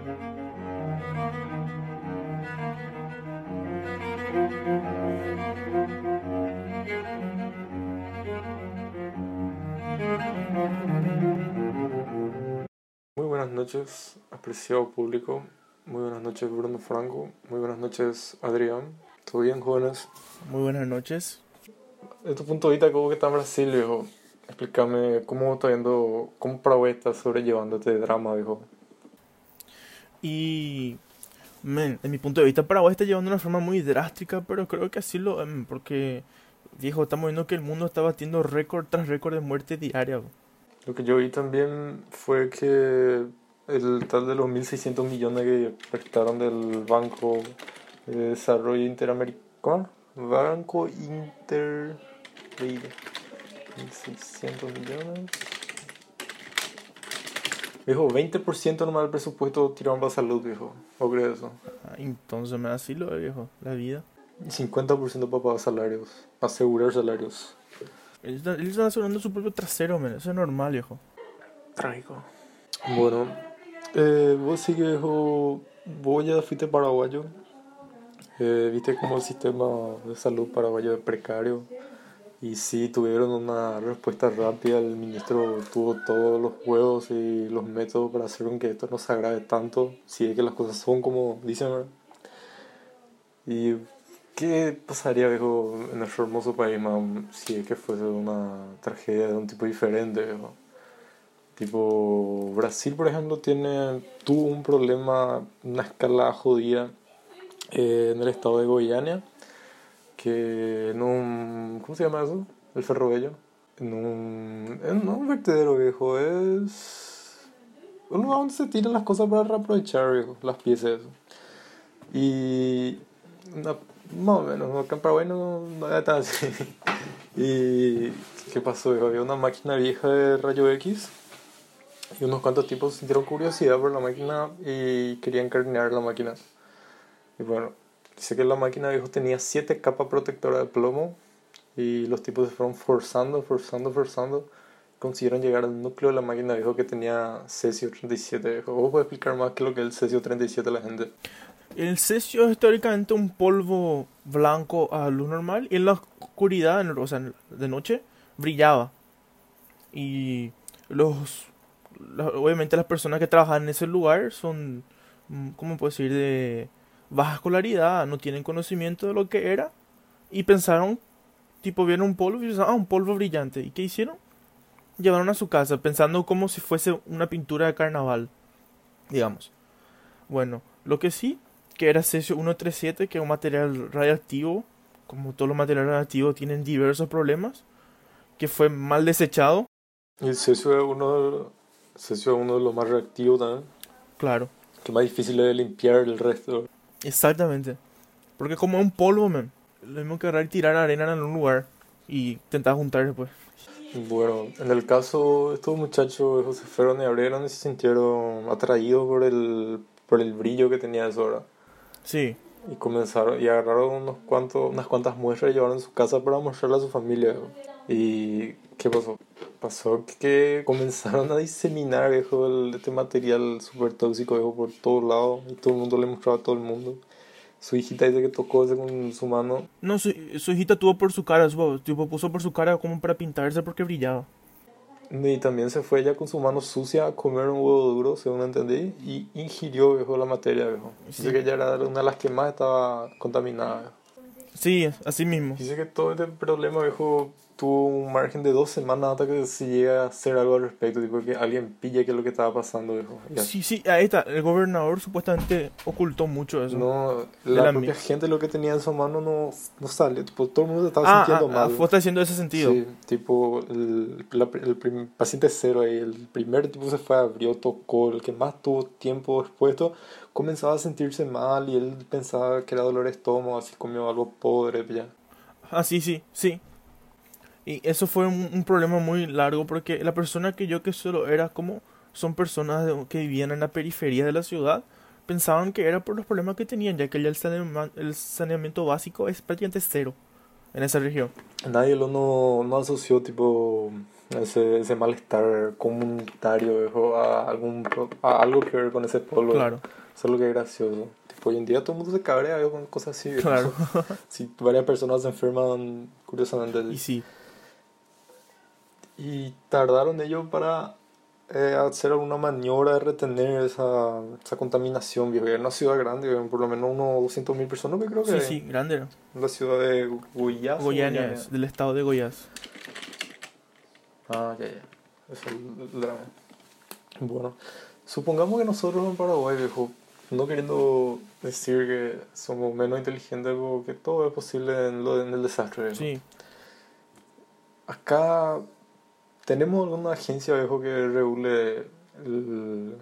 Muy buenas noches, apreciado público. Muy buenas noches, Bruno Franco. Muy buenas noches, Adrián. ¿Todo bien, jóvenes? Muy buenas noches. De tu punto de vista, ¿cómo que está Brasil, viejo? Explícame cómo está viendo, cómo Paraguay está sobrellevando este drama, viejo. Y, men, en mi punto de vista, Paraguay está llevando una forma muy drástica, pero creo que así lo, em, porque, viejo, estamos viendo que el mundo está batiendo récord tras récord de muerte diaria. Lo que yo vi también fue que el tal de los 1.600 millones que prestaron del Banco de Desarrollo Interamericano, Banco Inter... de 1.600 millones. Viejo, 20% nomás del presupuesto tiraron para salud, viejo. ¿O crees eso? Ah, Entonces, me así lo viejo, la vida. Y 50% para pagar salarios, asegurar salarios. Ellos están, ellos están asegurando su propio trasero, men, eso es normal, viejo. Trágico. Bueno, eh, vos sí que viejo, vos ya fuiste paraguayo. Eh, Viste como el sistema de salud paraguayo es precario. Y sí, tuvieron una respuesta rápida. El ministro tuvo todos los juegos y los métodos para hacer con que esto no se agrave tanto. Si es que las cosas son como dicen. ¿Y qué pasaría, viejo, en nuestro hermoso país, man, si es que fuese una tragedia de un tipo diferente, viejo? Tipo, Brasil, por ejemplo, tiene, tuvo un problema, una escala jodida eh, en el estado de Goiânia, que en un, ¿cómo se llama eso? El ferrovello. En un, en un vertedero, viejo, es un lugar donde se tiran las cosas para reaprovechar, viejo, las piezas. Y, una- más o menos, acá en Paraguay no, no era tan así. Y, ¿qué pasó? viejo? Había una máquina vieja de rayo X y unos cuantos tipos sintieron curiosidad por la máquina y querían carnear la máquina. Y bueno, dice que la máquina viejo tenía siete capas protectoras de plomo y los tipos se fueron forzando, forzando, forzando. Consiguieron llegar al núcleo de la máquina viejo que tenía cesio 37. Viejo. ¿Vos podés explicar más qué es lo que es el cesio 37 a la gente? El cesio es históricamente un polvo blanco a luz normal y en la oscuridad, o sea, de noche, brillaba. Y los, obviamente las personas que trabajan en ese lugar son, mm, ¿cómo puedo decir?, de baja escolaridad, no tienen conocimiento de lo que era y pensaron, tipo, vieron un polvo y pensaron, ah, un polvo brillante. ¿Y qué hicieron? Llevaron a su casa pensando como si fuese una pintura de carnaval, digamos. Bueno, lo que sí, que era cesio 137, que es un material radioactivo, como todos los materiales radioactivos tienen diversos problemas, que fue mal desechado, Y el cesio es uno cesio es uno de los más reactivos también, claro, que es más difícil de limpiar el resto. Exactamente. Porque como es un polvo, man, lo mismo que agarrar y tirar arena en algún lugar y intentar juntar después. Bueno, en el caso, estos muchachos viejo, se fueron y abrieron y se sintieron atraídos por el, por el brillo que tenía eso ahora. Sí, Y comenzaron y agarraron unos cuantos, unas cuantas muestras y llevaron a su casa para mostrarle a su familia. ¿Y qué pasó? Pasó que comenzaron a diseminar viejo, el- este material súper tóxico viejo, por todos lados y todo el mundo le mostraba a todo el mundo. Su hijita dice que tocó ese con su mano. no, su, su hijita tuvo por su cara, su, tipo, puso por su cara como para pintarse porque brillaba. Y también se fue ella con su mano sucia a comer un huevo duro, según entendí, y ingirió viejo, la materia. Viejo. Dice Sí. que ella era una de las que más estaba contaminada. viejo. Sí, así mismo. Dice que todo este problema, viejo, tuvo un margen de dos semanas hasta que se llega a hacer algo al respecto, tipo que alguien pille qué es lo que estaba pasando, viejo. Sí, sí, ahí está. El gobernador supuestamente ocultó mucho eso. No, la, la propia gente lo que tenía en su mano no, no sale, tipo, todo el mundo se estaba ah, sintiendo ah, ah, mal. estás diciendo ese sentido. Sí, tipo, el, la- el prim- paciente cero ahí, el primer tipo se fue, abrió, tocó, el que más tuvo tiempo expuesto, comenzaba a sentirse mal y él pensaba que era dolor de estómago, así comió algo podre, ya. Ah, sí, sí, sí. Y eso fue un, un problema muy largo porque la persona que yo que solo era como son personas de- que vivían en la periferia de la ciudad, pensaban que era por los problemas que tenían, ya que ya el, saneama- el saneamiento básico es prácticamente cero en esa región. Nadie lo no, no asoció, tipo, ese, ese malestar comunitario viejo, a, algún, a algo que ver con ese pueblo. Claro, Eso es lo que es gracioso. Tipo, hoy en día todo el mundo se cabrea viejo, con cosas así. viejo. claro. Si varias personas se enferman, curiosamente. Y sí, Y tardaron ellos para eh, hacer alguna maniobra de retener esa, esa contaminación, viejo. Era una ciudad grande, viejo, por lo menos unos 200.000 personas, que creo que sí, sí, grande era. La ciudad de Goiás. es, del estado de Goiás. Ah, ya, ya. Es la- Bueno, supongamos que nosotros en Paraguay, viejo, no queriendo decir que somos menos inteligentes, porque todo es posible en, lo, en el desastre. viejo. Sí, Acá tenemos alguna agencia, viejo, que regule el,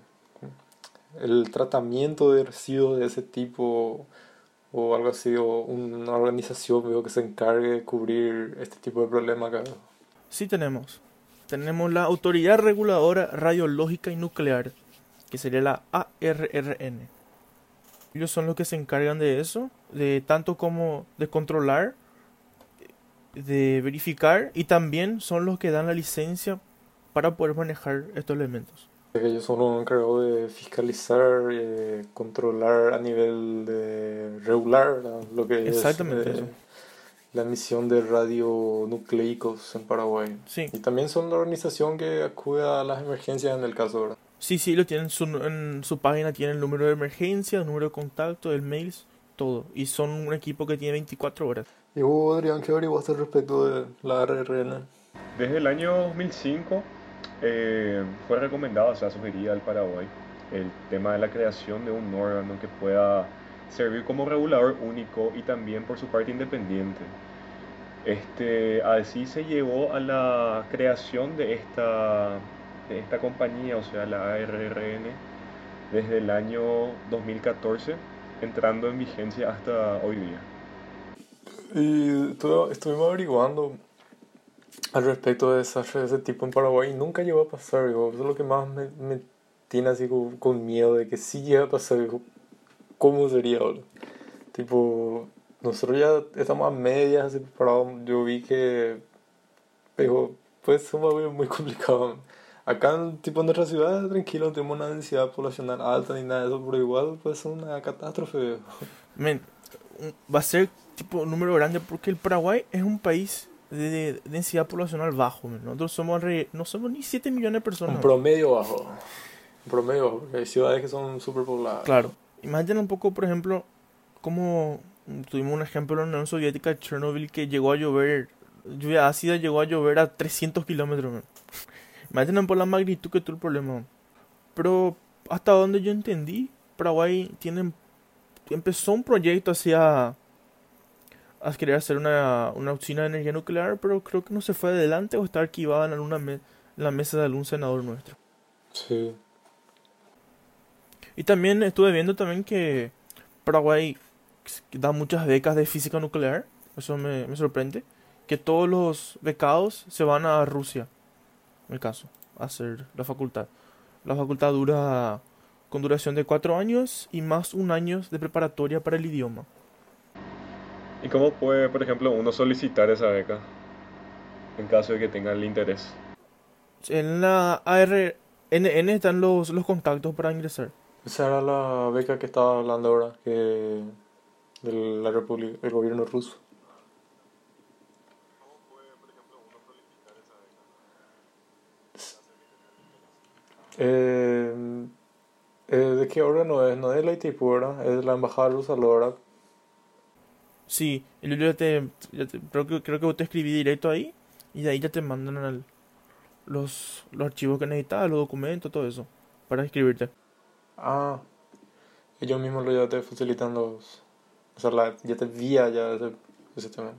el tratamiento de residuos de ese tipo o algo así, o una organización, viejo, que se encargue de cubrir este tipo de problemas acá. sí tenemos. Tenemos la Autoridad Reguladora Radiológica y Nuclear, que sería la ARRN. Ellos son los que se encargan de eso, de tanto como de controlar, de verificar y también son los que dan la licencia para poder manejar estos elementos. ellos son los encargados de fiscalizar, eh, controlar a nivel de regular lo que Exactamente es eh, eso. la emisión de radionucleicos en Paraguay. Sí, Y también son la organización que acude a las emergencias en el caso, ¿verdad? sí, sí, lo tienen su- en su página, tienen el número de emergencia, el número de contacto, el mail, todo. Y son un equipo que tiene 24 horas. ¿Y vos, Adrián, qué averiguaste respecto de la RRN? Desde el año 2005 eh, fue recomendado, o sea, sugerida al Paraguay el tema de la creación de un órgano que pueda servir como regulador único y también por su parte independiente. Este, así se llevó a la creación de esta, de esta compañía, o sea, la ARRN, desde el año 2014, entrando en vigencia hasta hoy día. Y estuve- estuvimos averiguando al respecto de desastres de ese tipo en Paraguay y nunca llegó a pasar, digo, eso es lo que más me, me tiene así con, con miedo de que si llega a pasar, digo, ¿cómo sería ahora? Tipo, nosotros ya estamos a medias así preparados, yo vi que, digo, pues es muy, muy complicado. Acá, tipo, en nuestra ciudad, tranquilo, no tenemos una densidad poblacional alta ni nada de eso, pero igual, pues es una catástrofe. Men, un- va a ser tipo número grande porque el Paraguay es un país de, de densidad poblacional bajo. men. Nosotros somos no somos ni 7 millones de personas. Un promedio bajo. Un promedio bajo, porque hay ciudades que son superpobladas. Claro. Imaginen un poco, por ejemplo, como tuvimos un ejemplo en la Unión Soviética, Chernobyl, que llegó a llover, lluvia ácida llegó a llover a 300 kilómetros. Imaginen por la magnitud que tuvo el problema. Pero hasta donde yo entendí, Paraguay tiene, empezó un proyecto hacia a querer hacer una, una usina de energía nuclear, pero creo que no se fue adelante o está archivada en, alguna me- la mesa de algún senador nuestro. Sí. Y también estuve viendo también que Paraguay da muchas becas de física nuclear. Eso me, me sorprende. Que todos los becados se van a Rusia. En el caso. A hacer la facultad. La facultad dura con duración de cuatro años y más un año de preparatoria para el idioma. ¿Y cómo puede, por ejemplo, uno solicitar esa beca en caso de que tenga el interés? En la ARNN están los, los contactos para ingresar. Esa era la beca que estaba hablando ahora, que de la República, el gobierno ruso. Eh, eh, ¿De qué órgano es? No es la ITIPU, ¿verdad? Es la embajada rusa, la verdad. Sí, yo ya te, creo que creo que te escribí directo ahí y de ahí ya te mandan los, los archivos que necesitas, los documentos, todo eso, para escribirte. Ah, ellos mismos lo ya te facilitan los. O sea, ya te envía ya ese, ese tema.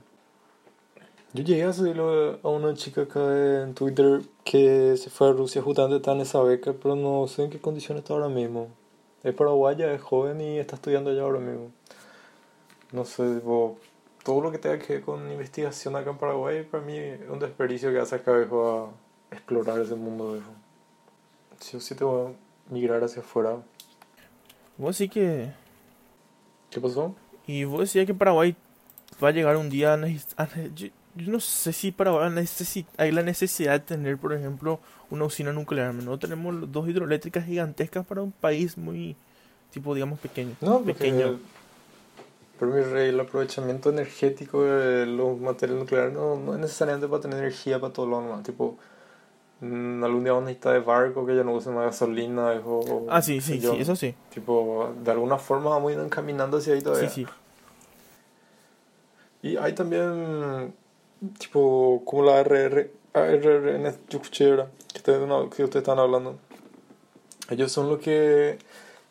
Yo llegué a seguirlo a una chica acá en Twitter que se fue a Rusia justamente está en esa beca, pero no sé en qué condiciones está ahora mismo. Es paraguaya, es joven y está estudiando allá ahora mismo. No sé, tipo, todo lo que tenga que ver con investigación acá en Paraguay, para mí es un desperdicio que hace acá viejo a explorar ese mundo viejo. Sí o sí te voy a migrar hacia afuera. Vos sí que... ¿Qué pasó? Y vos decías que Paraguay va a llegar un día a neces- a ne- yo- yo no sé si Paraguay necesi- hay la necesidad de tener, por ejemplo, una usina nuclear. No tenemos dos hidroeléctricas gigantescas para un país muy, tipo, digamos, pequeño. No, pequeño. Pero mi rey, el aprovechamiento energético de los materiales nucleares no, no es necesariamente para tener energía para todo lo demás. Tipo, mm, algún día vamos a necesitar de barco que ya no use más gasolina o, Ah, sí, sí, yo. sí, eso sí. Tipo, de alguna forma vamos a ir encaminando hacia ahí todavía. Sí, sí. Y hay también, tipo, como la RR, no- que ustedes están hablando. Ellos son los que,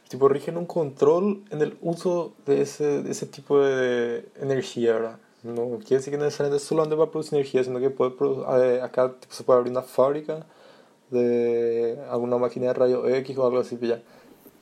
tipo, rigen un control en el uso de ese, de ese tipo de energía, ¿verdad? No quiere decir que necesariamente solamente va a producir energía, sino que puede produ- eh, acá tipo, se puede abrir una fábrica de alguna máquina de rayo X o algo así, ya.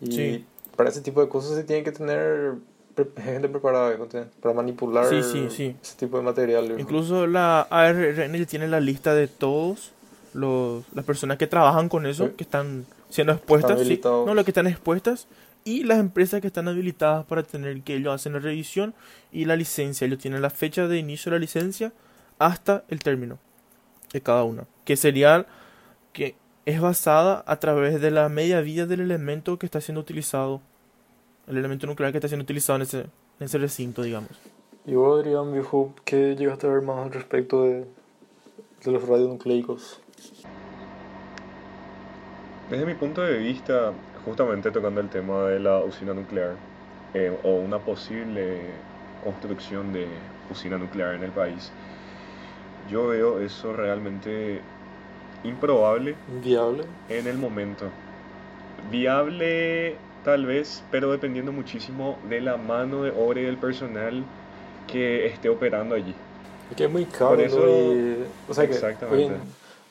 Y Sí. para ese tipo de cosas se tiene que tener gente preparada para manipular Sí, sí, sí. ese tipo de material. Incluso la ARN ya tiene la lista de todos los, las personas que trabajan con eso, que están siendo expuestas. sí. no, las que están expuestas. Y las empresas que están habilitadas para tener que ellos hacen la revisión y la licencia. Ellos tienen la fecha de inicio de la licencia hasta el término de cada una. Que sería que es basada a través de la media vida del elemento que está siendo utilizado. El elemento nuclear que está siendo utilizado en ese, en ese recinto, digamos. Y vos, Adrián, viejo, ¿qué llegaste a ver más al respecto de, de los radionucleicos? Desde mi punto de vista, justamente tocando el tema de la usina nuclear eh, o una posible construcción de usina nuclear en el país, yo veo eso realmente improbable Viable. en el momento. Viable tal vez, pero dependiendo muchísimo de la mano de obra y del personal que esté operando allí. Que es muy caro. Por eso- ¿no? Y, o sea que hoy Exactamente. en,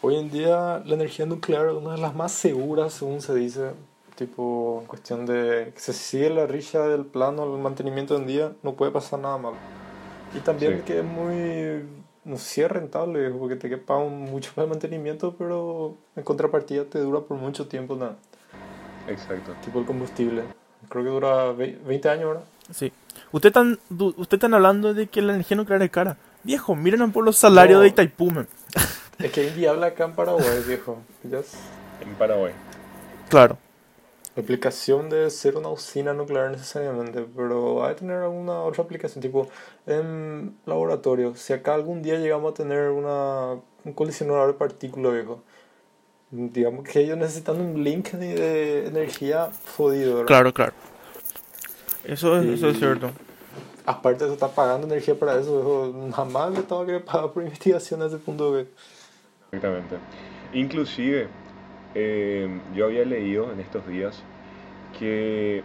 hoy en día la energía nuclear es una de las más seguras, según se dice. Tipo, en cuestión de que se sigue la rilla del plano, el mantenimiento en día, no puede pasar nada malo. Y también Sí. que es muy, no sé si es rentable, porque te pagan mucho para el mantenimiento, pero en contrapartida te dura por mucho tiempo nada. Exacto. Tipo el combustible. Creo que dura ve- 20 años ahora. Sí. Ustedes están, usted están hablando de que la energía nuclear es cara. Viejo, miren por los salarios No. de Itaipú, man. Es que es inviable acá en Paraguay, viejo. En Paraguay. Claro. La aplicación debe ser una usina nuclear necesariamente, pero hay que tener alguna otra aplicación, tipo en laboratorio. Si acá algún día llegamos a tener una, un colisionador de partículas, viejo, digamos que ellos necesitan un link de, de energía jodido, ¿verdad? Claro, claro. Eso es, eso es cierto. Aparte de eso, está pagando energía para eso, viejo. Jamás le estaba que pagar por investigación a ese punto, viejo. Exactamente. Inclusive, eh, yo había leído en estos días que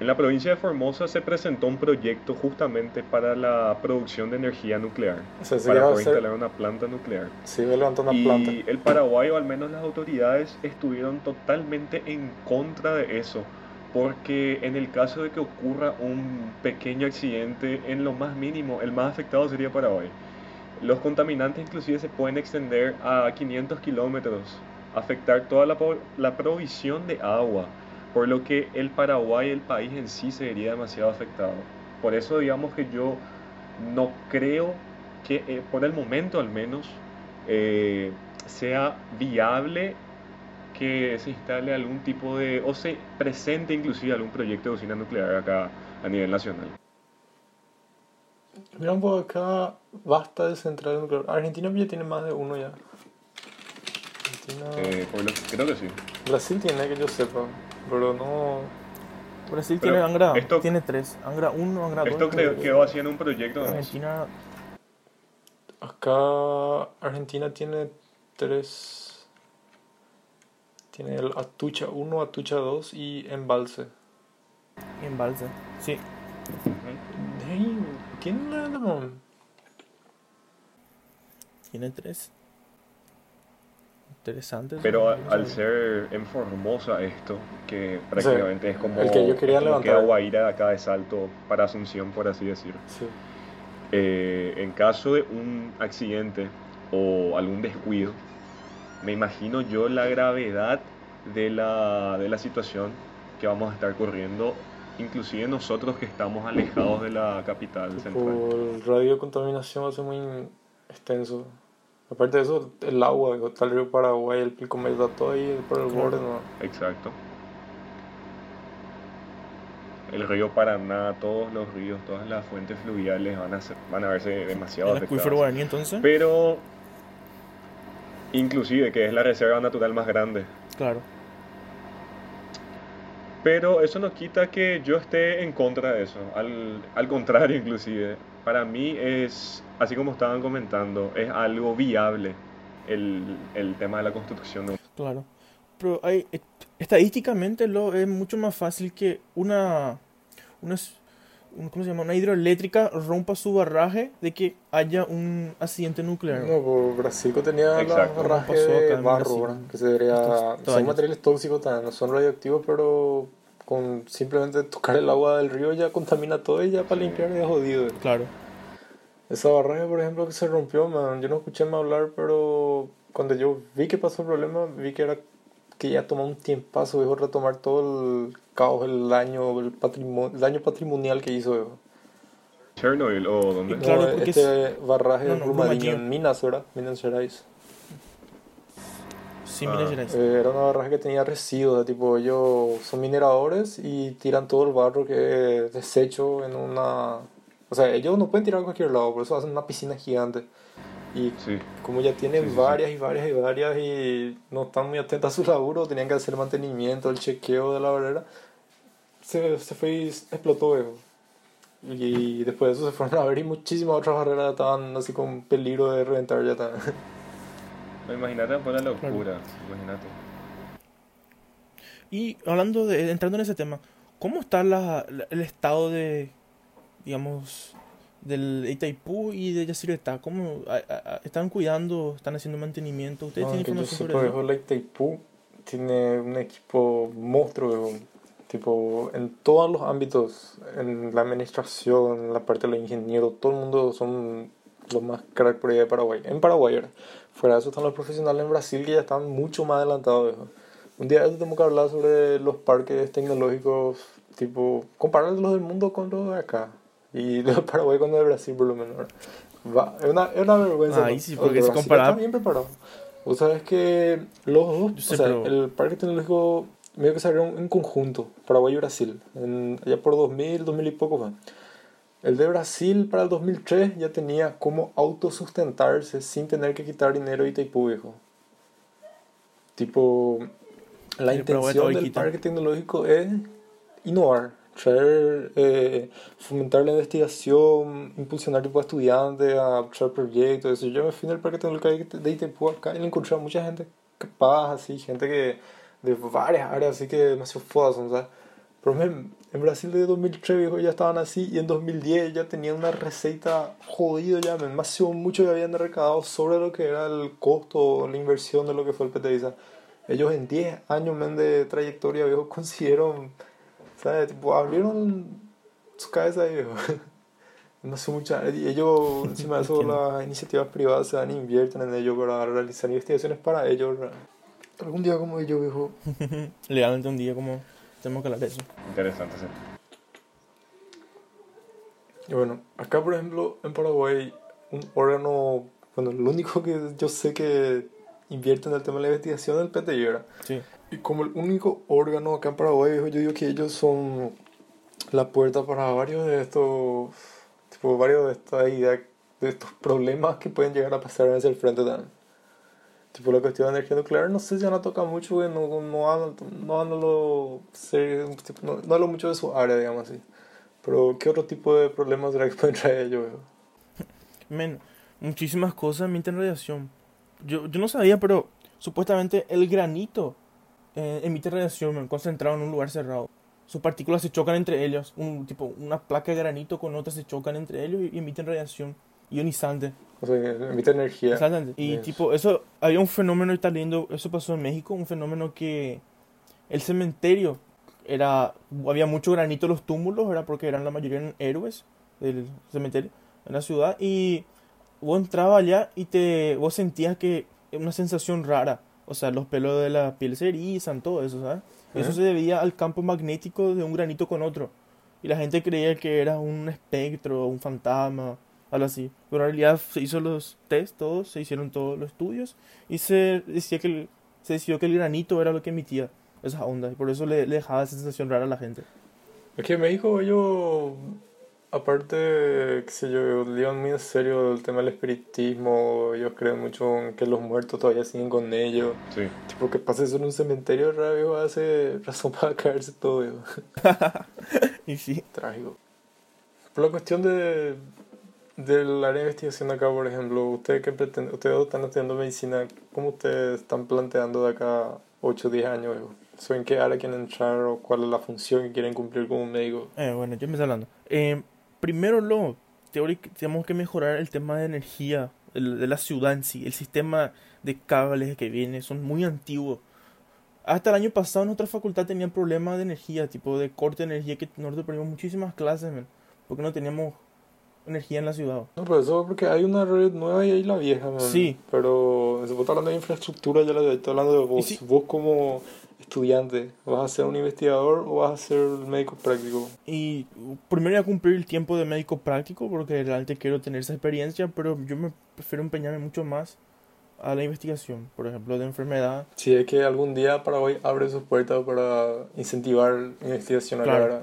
en la provincia de Formosa se presentó un proyecto justamente para la producción de energía nuclear, O sea, se para poder hacer, instalar una planta nuclear. a levantar una y planta. el Paraguay, o al menos las autoridades, estuvieron totalmente en contra de eso, porque en el caso de que ocurra un pequeño accidente, en lo más mínimo, el más afectado sería Paraguay. Los contaminantes inclusive se pueden extender a 500 kilómetros, afectar toda la, provisión de agua, por lo que el Paraguay, el país en sí, se vería demasiado afectado. Por eso digamos que yo no creo que, eh, por el momento al menos, eh, sea viable que se instale algún tipo de, o se presente inclusive algún proyecto de usina nuclear acá a nivel nacional. Mira un poco acá, basta de centrales nucleares. Argentina ya tiene más de uno ya. Argentina... Eh, creo que sí. Brasil tiene, que yo sepa, pero no... Brasil Pero tiene Angra, esto- tiene tres. Angra 1, Angra 2. Esto quedó, quedó así en un proyecto. Argentina, Acá Argentina tiene tres... Tiene el Atucha 1, Atucha 2 y Embalse. embalse. Sí. ¿Quién era el man? Tiene tres. Interesante. Pero al ser en Formosa esto, que prácticamente es como, el que yo quería como levantar. Aguaira de acá de Salto para Asunción, por así decir. Sí. Eh, en caso de un accidente o algún descuido, me imagino yo la gravedad de la, de la situación que vamos a estar corriendo, inclusive nosotros que estamos alejados de la capital central. Por radiocontaminación va a ser muy extenso. Aparte de eso, el agua, está el río Paraguay, el Pilcomayo está todo ahí por el Claro. borde, ¿no? Exacto. El río Paraná, todos los ríos, todas las fuentes fluviales van a, ser- van a verse demasiado El acuífero guaraní entonces. Pero, inclusive, que es la reserva natural más grande. Claro. Pero eso no quita que yo esté en contra de eso. Al, al contrario, inclusive. Para mí es, así como estaban comentando, es algo viable el, el tema de la construcción de un... Claro. Pero hay, est- estadísticamente lo es mucho más fácil que una, una, ¿cómo se llama? Una hidroeléctrica rompa su barraje de que haya un accidente nuclear. No, por Brasil que tenía Exacto. barrajes Pasó acá de barro, Brasil. que se debería, Estos son materiales tóxicos no son radioactivos, pero con simplemente tocar el agua del río ya contamina todo y ya para limpiar es jodido. Claro. Esa barraje, por ejemplo, que se rompió, man, yo no escuché más hablar, pero cuando yo vi que pasó el problema, vi que era que ya tomó un tiempazo, dijo, retomar todo el caos, el daño, el, patrimonio, el daño patrimonial que hizo. Chernobyl o donde... Y claro, No, este barraje no, no, en Minas, ¿verdad? Minas Gerais. Sí, Ah. Minas Gerais. Eh, era una barraje que tenía residuos, de tipo ellos son mineradores y tiran todo el barro que es desecho en una... O sea, ellos no pueden tirar a cualquier lado, por eso hacen una piscina gigante. Y Sí, como ya tienen Sí, sí, sí. varias y varias y varias y no están muy atentos a su laburo, tenían que hacer mantenimiento, el chequeo de la barrera, se, se fue y explotó, viejo. Y después de eso se fueron a ver y muchísimas otras barreras estaban así con peligro de reventar ya también. No, imagínate por la locura, imagínate. Y hablando de, entrando en ese tema, ¿cómo está la, la- el estado de, digamos, del Itaipú y de Yacyretá? ¿Cómo a- a- están cuidando, están haciendo mantenimiento? ¿Ustedes No, tienen que yo información sobre eso? la Itaipú tiene un equipo monstruo. Tipo, en todos los ámbitos, en la administración, en la parte de los ingenieros, todo el mundo son los más crack por ahí de Paraguay. En Paraguay, ¿verdad? Fuera de eso están los profesionales en Brasil que ya están mucho más adelantados, viejo. Un día tenemos que hablar sobre los parques tecnológicos, tipo, comparar los del mundo con los de acá. Y los de Paraguay con los de Brasil, por lo menos. ¿verdad? Va, es, una, es una vergüenza. Ahí sí, porque Brasil comparaba- Están bien preparados. Vos sabés que los dos, o sea, el parque tecnológico medio que salieron en conjunto, Paraguay y Brasil, en, allá por 2000, 2000 y poco fue. El de Brasil para el 2003 ya tenía cómo autosustentarse sin tener que quitar dinero de Itaipú, viejo. Tipo, la Y Paraguay intención del parque tecnológico es innovar, traer, eh, fomentar la investigación, impulsionar tipo a estudiantes a traer proyectos. eso. Yo me fui en el parque tecnológico de Itaipú acá y le encontré a mucha gente capaz, así, gente que de varias áreas, así que demasiado fodas, son, ¿sabes? Pero men, en Brasil de 2003 viejo, ya estaban así y en 2010 ya tenían una receta jodida ya, men, demasiado mucho que habían recaudado sobre lo que era el costo, la inversión de lo que fue el PTI. Ellos en 10 años men, de trayectoria viejo consiguieron, ¿sabes? Tipo, abrieron su cabeza viejo. No sé mucha. Y ellos, encima de eso, las iniciativas privadas se van e invierten en ello para realizar investigaciones para ellos. Algún día como ellos, viejo. Legalmente un día como tenemos que hablar de eso. Interesante, sí. Y bueno, acá por ejemplo en Paraguay, un órgano, bueno, lo único que yo sé que invierte en el tema de la investigación es el PTI, ¿verdad? Sí. Y como el único órgano acá en Paraguay, viejo, yo digo que ellos son la puerta para varios de estos, tipo, varios de estas ideas, de estos problemas que pueden llegar a pasar hacia el frente también. Tipo, la cuestión de energía nuclear, no sé si van a tocar mucho, porque no, no, hablan, no, hablan lo, serio, tipo, no, no hablan mucho de su área, digamos así. Pero, ¿qué otro tipo de problemas será que pueden traer ellos? Men, muchísimas cosas emiten radiación. Yo, yo no sabía, pero supuestamente el granito eh, emite radiación men, concentrado en un lugar cerrado. Sus partículas se chocan entre ellas. Un, tipo, una placa de granito con otra se chocan entre ellos y, emiten radiación ionizante. O sea, emite energía. Exactamente. Y Yes. tipo, eso, había un fenómeno está lindo, eso pasó en México, un fenómeno que el cementerio era, había mucho granito en los túmulos, era porque eran la mayoría eran héroes del cementerio en la ciudad y vos entrabas allá y te, vos sentías que una sensación rara, o sea, los pelos de la piel se erizan, todo eso, ¿sabes? Eso se debía al campo magnético de un granito con otro. Y la gente creía que era un espectro, un fantasma, algo así. Pero en realidad se hizo los test, todos, se hicieron todos los estudios y se decía que el- se decidió que el granito era lo que emitía esa onda y por eso le, le dejaba esa sensación rara a la gente. Es que en México ellos, aparte, qué sé yo, llevan muy en serio el tema del espiritismo, ellos creen mucho en que los muertos todavía siguen con ellos. Sí. Tipo, que pase eso en un cementerio rápido hace razón para caerse todo. Y sí, Trágico. Por la cuestión de del área de investigación acá, por ejemplo, ustedes que pretenden, ustedes están estudiando medicina, ¿cómo ustedes están planteando de acá 8 o 10 años? ¿So, ¿En qué área quieren entrar o cuál es la función que quieren cumplir como médico? Eh, bueno, yo empecé hablando. Eh, primero, lo teórico, tenemos que mejorar el tema de energía el- de la ciudad. El sistema de cables que viene son muy antiguos. Hasta el año pasado en nuestra facultad tenían problemas de energía, tipo de corte de energía, que nosotros perdimos muchísimas clases, porque no teníamos energía en la ciudad. No, pero eso porque hay una red nueva y hay la vieja, man. Sí. Pero si vos estás hablando de infraestructura, ya la estoy hablando de vos. sí. Vos como estudiante, ¿vas a ser un investigador o vas a ser médico práctico? Y primero voy a cumplir el tiempo de médico práctico, porque realmente quiero tener esa experiencia, pero yo me prefiero empeñarme mucho más a la investigación, por ejemplo, de enfermedad. Si es que algún día Paraguay abre sus puertas para incentivar investigación Claro.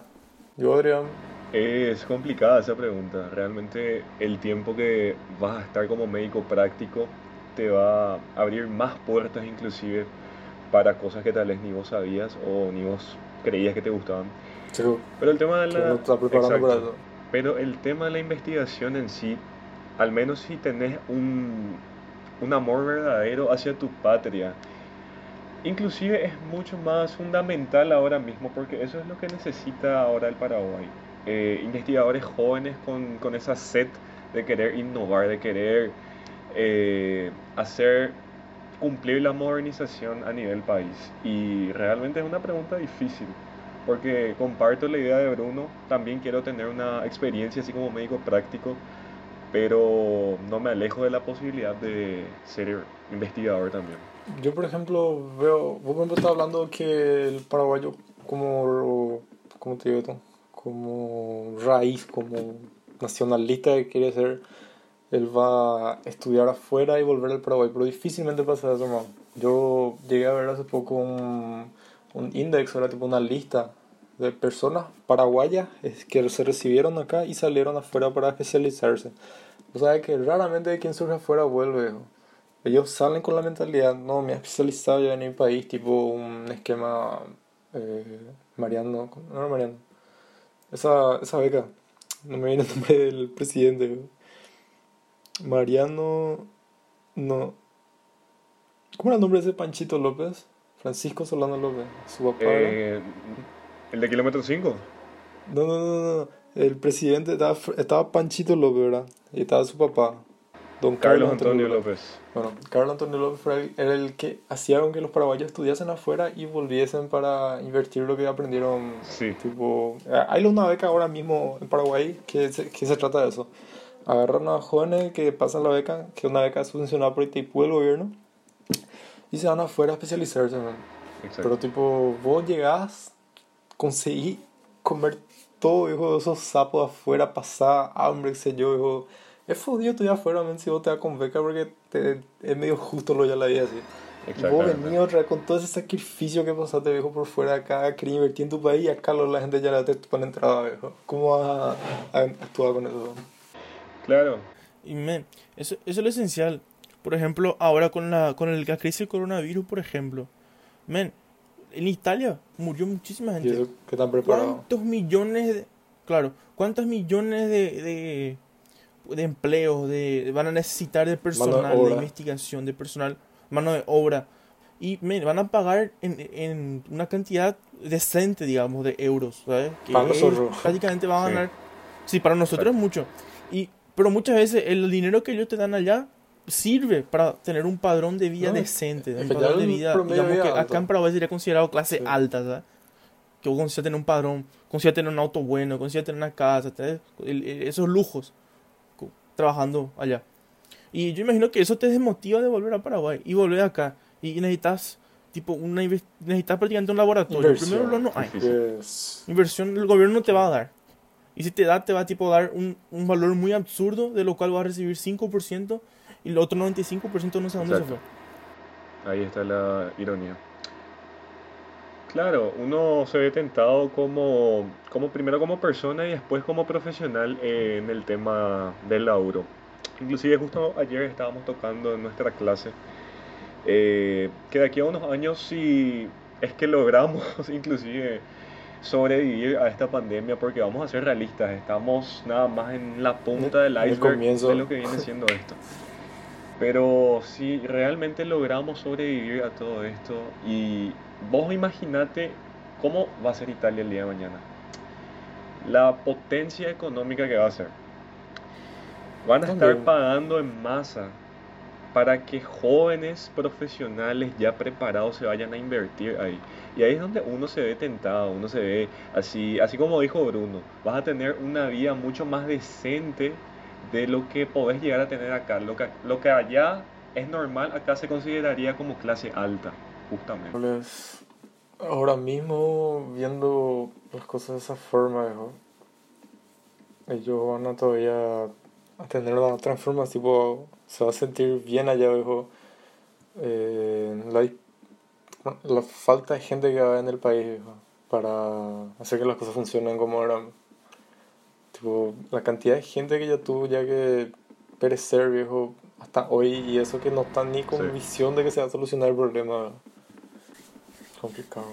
Yo, Adrián, Es complicada esa pregunta. Realmente el tiempo que vas a estar como médico práctico te va a abrir más puertas inclusive para cosas que tal vez ni vos sabías o ni vos creías que te gustaban. Pero el tema de la... uno está preparando Exacto. para eso. Pero el tema de la investigación en sí, al menos si tenés un, un amor verdadero hacia tu patria, inclusive es mucho más fundamental ahora mismo porque eso es lo que necesita ahora el Paraguay. Eh, investigadores jóvenes con, con esa sed de querer innovar, de querer eh, hacer cumplir la modernización a nivel país. Y realmente es una pregunta difícil, porque comparto la idea de Bruno, también quiero tener una experiencia así como médico práctico, pero no me alejo de la posibilidad de ser investigador también. Yo, por ejemplo, veo, vos ejemplo estás hablando que el paraguayo como, ¿cómo te digo? Como raíz, como nacionalista que quiere ser, él va a estudiar afuera y volver al Paraguay, pero difícilmente pasa eso, man. Yo llegué a ver hace poco un, un index, era tipo una lista de personas paraguayas que se recibieron acá y salieron afuera para especializarse. O sea que raramente quien surge afuera vuelve. Ellos salen con la mentalidad, no, me he especializado ya en mi país, tipo un esquema eh, Mariano, no era Mariano, esa, esa beca, no me viene el nombre del presidente. Mariano, no, ¿cómo era el nombre de ese Panchito López? Francisco Solano López, su papá. Eh, ¿El de kilómetro 5? No, no, no, no. El presidente estaba, estaba Panchito López, ¿verdad? Y estaba su papá, don Carlos Antonio López. Bueno, Carlos Antonio López fue el- era el que hacía que los paraguayos estudiasen afuera y volviesen para invertir lo que aprendieron. Sí. Tipo, eh, hay una beca ahora mismo en Paraguay que se, que se trata de eso. Agarran a jóvenes que pasan la beca, que es una beca subvencionada por ITIPU del gobierno, y se van afuera a especializarse. man. Exacto. Pero tipo, vos llegás, conseguí comer todo, hijo, de esos sapos afuera, pasar hambre, qué sé yo, hijo. Es fodido estudiar afuera, man, si vos te vas con beca porque te, es medio justo lo ya la vida así. Y vos venís otra con todo ese sacrificio que pasaste, viejo, por fuera de acá, querías invertir en tu país y acá la gente ya te pone entrada, viejo. ¿Cómo vas a, a actuar con eso? Claro. Y men, eso, eso es lo esencial. Por ejemplo, ahora con la, con el, la crisis del coronavirus, por ejemplo. Men, en Italia murió muchísima Y gente. eso. ¿Cuántos millones de... Claro, ¿cuántos millones de, de, de empleos de, van a necesitar de personal, de, obra. investigación, de personal, mano de obra? Y van a pagar en, en una cantidad decente, digamos, de euros, ¿sabes? Que Para ellos nosotros. prácticamente van a Sí. ganar... Sí, para nosotros es mucho. Y, pero muchas veces el dinero que ellos te dan allá sirve para tener un padrón de vida No, decente, un padrón de vida, digamos de que alto. acá en Paraguay sería considerado clase Sí. alta, ¿sabes? Que vos consigas tener un padrón, consigas tener un auto bueno, consigas tener una casa, ¿sabes? El- el- esos lujos trabajando allá. Y yo imagino que eso te desmotiva de volver a Paraguay y volver acá. Y necesitas, tipo, una necesitas prácticamente un laboratorio. Inversión. Primero lo no hay. Sí, Que es- Inversión el gobierno no te va a dar. Y si te da, te va a tipo dar un, un valor muy absurdo, de lo cual vas a recibir 5% y el otro 95% no sé dónde se Exacto. fue. Ahí está la ironía. Claro, uno se ve tentado como, como primero como persona y después como profesional en el tema del laburo. Inclusive justo ayer estábamos tocando en nuestra clase eh, que de aquí a unos años si es que logramos inclusive sobrevivir a esta pandemia porque vamos a ser realistas, estamos nada más en la punta del iceberg de lo que viene siendo esto. Pero si realmente logramos sobrevivir a todo esto y vos imaginate cómo va a ser Italia el día de mañana. La potencia económica que va a ser. Van a estar pagando en masa para que jóvenes profesionales ya preparados se vayan a invertir ahí. Y ahí es donde uno se ve tentado, uno se ve así, así como dijo Bruno, vas a tener una vida mucho más decente de lo que podés llegar a tener acá. Lo que, lo que allá es normal, acá se consideraría como clase alta, justamente. Pues, ahora mismo, viendo las cosas de esa forma, viejo, ellos van a todavía a tener una transformación, tipo, se va a sentir bien allá. Eh, la, la falta de gente que va en el país, para hacer que las cosas funcionen como eran. Tipo, la cantidad de gente que ya tuvo ya que perecer, viejo, hasta hoy, y eso que no están ni con Sí. visión de que se va a solucionar el problema. Complicado.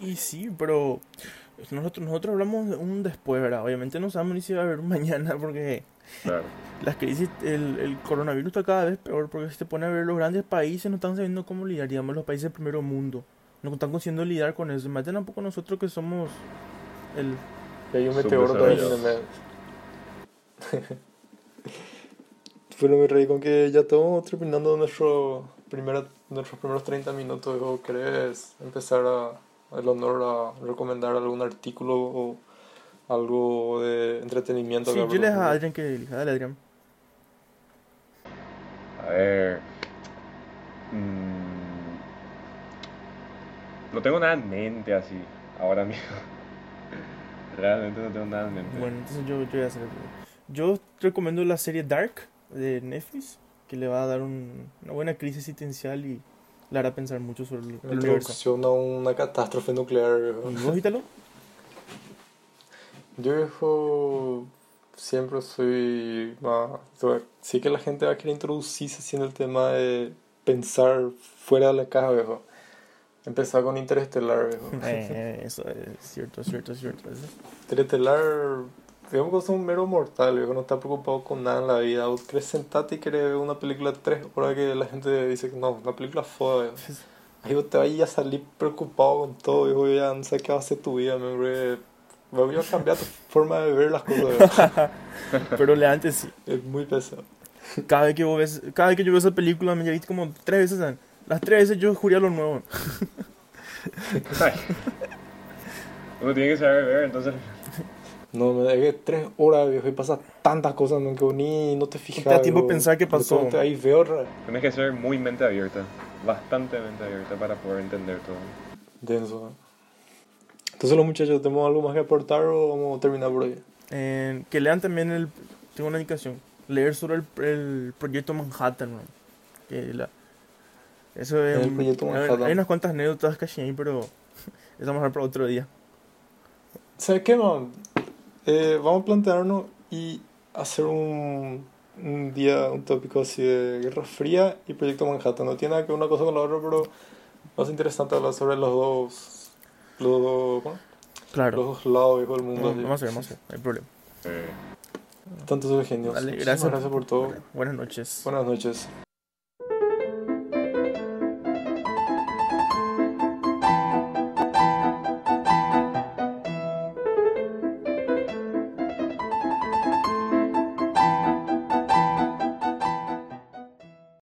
Y sí, pero nosotros, nosotros hablamos de un después, ¿verdad? Obviamente no sabemos ni si va a haber un mañana porque Claro. las crisis, el, el coronavirus está cada vez peor porque si te pone a ver los grandes países no están sabiendo cómo lidiar, digamos los países del primer mundo. No están consiguiendo lidiar con eso. Imagínate un poco nosotros que somos el... Y hay un meteoro todavía en el medio. Pero me reí con que ya estamos terminando nuestro primera, nuestros primeros 30 minutos. ¿O ¿Querés empezar a, el honor a recomendar algún artículo o algo de entretenimiento? Sí, yo le dejo a? Adrián que elija. Dale, Adrián. A ver. mm, no tengo nada en mente así, ahora mismo. Realmente no tengo nada en mente. Bueno, entonces yo, yo voy a hacer el primero. Yo recomiendo la serie Dark de Netflix, que le va a dar un- una buena crisis existencial y le hará pensar mucho sobre el, el universo. a una catástrofe nuclear. ¿Y vos, Ítalo? Yo viejo siempre soy más... Sí que la gente va a querer introducirse en el tema de pensar fuera de la caja, viejo. Empezar con Interestelar, viejo. Eh, eso es cierto, cierto, cierto. Interestelar, digamos que es un mero mortal, viejo. No está preocupado con nada en la vida. Vos querés sentarte y querés ver una película de tres horas que la gente dice que no, una película foda, viejo. Ahí vos te vas a salir preocupado con todo, viejo. Ya no sé qué va a ser tu vida, me. Voy a cambiar tu forma de ver las cosas. Pero le antes sí. Es muy pesado. Cada vez que vos ves, cada vez que yo veo esa película me llevé como tres veces. ¿saben? Las tres veces yo juría lo nuevo. Ay. Uno tiene que saber ver, entonces. No, me dejé tres horas, viejo, y pasa tantas cosas, no, que ni no te fijas. te da tiempo a pensar qué pasó. Pronto Ahí veo. Tienes que ser muy mente abierta. Bastante mente abierta para poder entender todo. Denso. Entonces los muchachos, ¿tenemos algo más que aportar o vamos a terminar por ahí? Eh, que lean también el. Tengo una indicación. Leer sobre el, el proyecto Manhattan, man. Que la, eso es. El un- proyecto a ver, Manhattan. Hay unas cuantas anécdotas que ahí, pero. Eso vamos a dejar para otro día. ¿Sabes qué, man? Eh, vamos a plantearnos y hacer un, un día, un tópico así de Guerra Fría y Proyecto Manhattan. No tiene nada que ver una cosa con la otra, pero más interesante hablar sobre los dos, los dos, ¿cómo? Claro. los dos lados viejo, del mundo. así. Vamos a hacer, vamos a hacer. No hay problema. Eh, Tanto soy genios. Muchísimas gracias. gracias por todo. Buenas noches. Buenas noches.